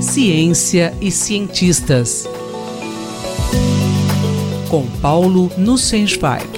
Ciência e cientistas. Com Paulo Nussensweig.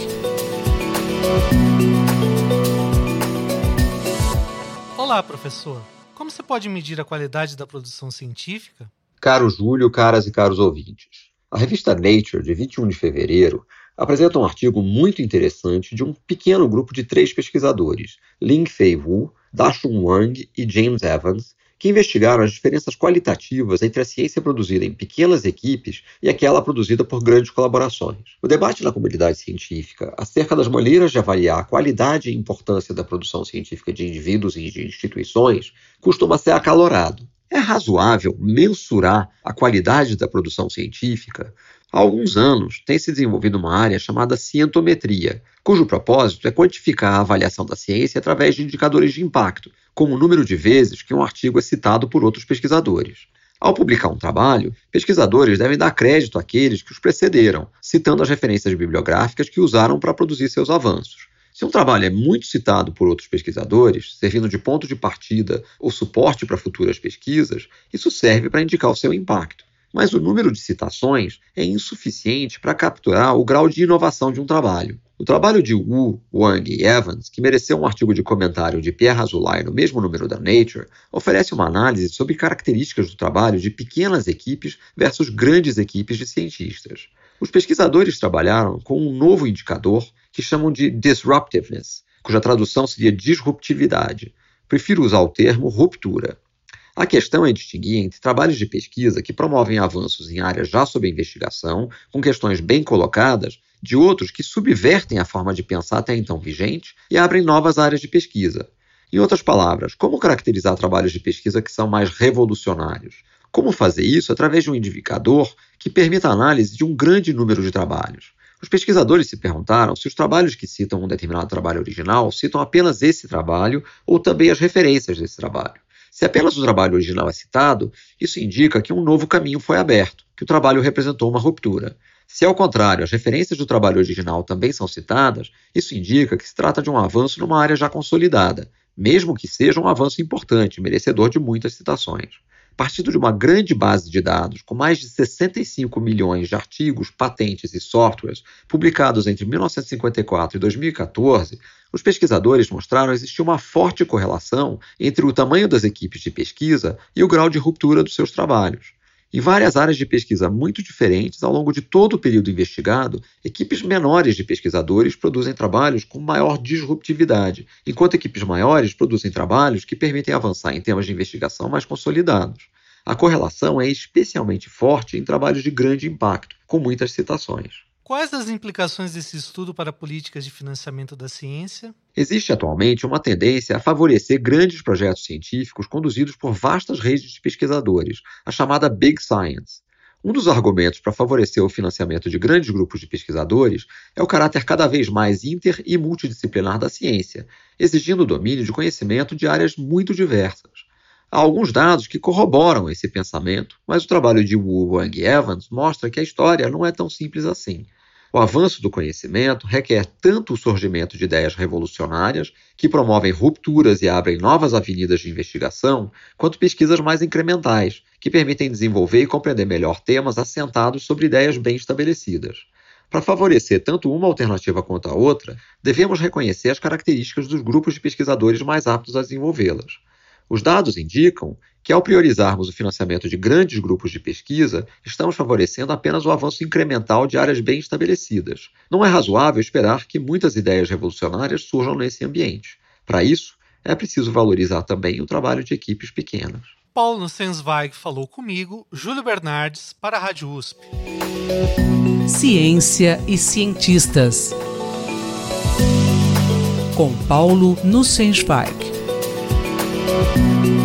Olá, professor. Como você pode medir a qualidade da produção científica? Caro Júlio, caras e caros ouvintes. A revista Nature, de 21 de fevereiro, apresenta um artigo muito interessante de um pequeno grupo de três pesquisadores, Ling Fei Wu, Dashun Wang e James Evans, que investigaram as diferenças qualitativas entre a ciência produzida em pequenas equipes e aquela produzida por grandes colaborações. O debate na comunidade científica acerca das maneiras de avaliar a qualidade e importância da produção científica de indivíduos e de instituições costuma ser acalorado. É razoável mensurar a qualidade da produção científica? Há alguns anos tem se desenvolvido uma área chamada cientometria, cujo propósito é quantificar a avaliação da ciência através de indicadores de impacto, como o número de vezes que um artigo é citado por outros pesquisadores. Ao publicar um trabalho, pesquisadores devem dar crédito àqueles que os precederam, citando as referências bibliográficas que usaram para produzir seus avanços. Se um trabalho é muito citado por outros pesquisadores, servindo de ponto de partida ou suporte para futuras pesquisas, isso serve para indicar o seu impacto. Mas o número de citações é insuficiente para capturar o grau de inovação de um trabalho. O trabalho de Wu, Wang e Evans, que mereceu um artigo de comentário de Pierre Azoulay no mesmo número da Nature, oferece uma análise sobre características do trabalho de pequenas equipes versus grandes equipes de cientistas. Os pesquisadores trabalharam com um novo indicador que chamam de disruptiveness, cuja tradução seria disruptividade. Prefiro usar o termo ruptura. A questão é distinguir entre trabalhos de pesquisa que promovem avanços em áreas já sob investigação, com questões bem colocadas, de outros que subvertem a forma de pensar até então vigente e abrem novas áreas de pesquisa. Em outras palavras, como caracterizar trabalhos de pesquisa que são mais revolucionários? Como fazer isso através de um indicador que permita a análise de um grande número de trabalhos? Os pesquisadores se perguntaram se os trabalhos que citam um determinado trabalho original citam apenas esse trabalho ou também as referências desse trabalho. Se apenas o trabalho original é citado, isso indica que um novo caminho foi aberto, que o trabalho representou uma ruptura. Se, ao contrário, as referências do trabalho original também são citadas, isso indica que se trata de um avanço numa área já consolidada, mesmo que seja um avanço importante, merecedor de muitas citações partindo de uma grande base de dados com mais de 65 milhões de artigos, patentes e softwares publicados entre 1954 e 2014, os pesquisadores mostraram existir uma forte correlação entre o tamanho das equipes de pesquisa e o grau de ruptura dos seus trabalhos. Em várias áreas de pesquisa muito diferentes, ao longo de todo o período investigado, equipes menores de pesquisadores produzem trabalhos com maior disruptividade, enquanto equipes maiores produzem trabalhos que permitem avançar em temas de investigação mais consolidados. A correlação é especialmente forte em trabalhos de grande impacto, com muitas citações. Quais as implicações desse estudo para políticas de financiamento da ciência? Existe atualmente uma tendência a favorecer grandes projetos científicos conduzidos por vastas redes de pesquisadores, a chamada Big Science. Um dos argumentos para favorecer o financiamento de grandes grupos de pesquisadores é o caráter cada vez mais inter e multidisciplinar da ciência, exigindo o domínio de conhecimento de áreas muito diversas. Há alguns dados que corroboram esse pensamento, mas o trabalho de Wu Wang Evans mostra que a história não é tão simples assim. O avanço do conhecimento requer tanto o surgimento de ideias revolucionárias, que promovem rupturas e abrem novas avenidas de investigação, quanto pesquisas mais incrementais, que permitem desenvolver e compreender melhor temas assentados sobre ideias bem estabelecidas. Para favorecer tanto uma alternativa quanto a outra, devemos reconhecer as características dos grupos de pesquisadores mais aptos a desenvolvê-las. Os dados indicam que, ao priorizarmos o financiamento de grandes grupos de pesquisa, estamos favorecendo apenas o avanço incremental de áreas bem estabelecidas. Não é razoável esperar que muitas ideias revolucionárias surjam nesse ambiente. Para isso, é preciso valorizar também o trabalho de equipes pequenas. Paulo Sensweig falou comigo, Júlio Bernardes, para a Rádio USP. Ciência e cientistas. Com Paulo Nussensweig. Bye.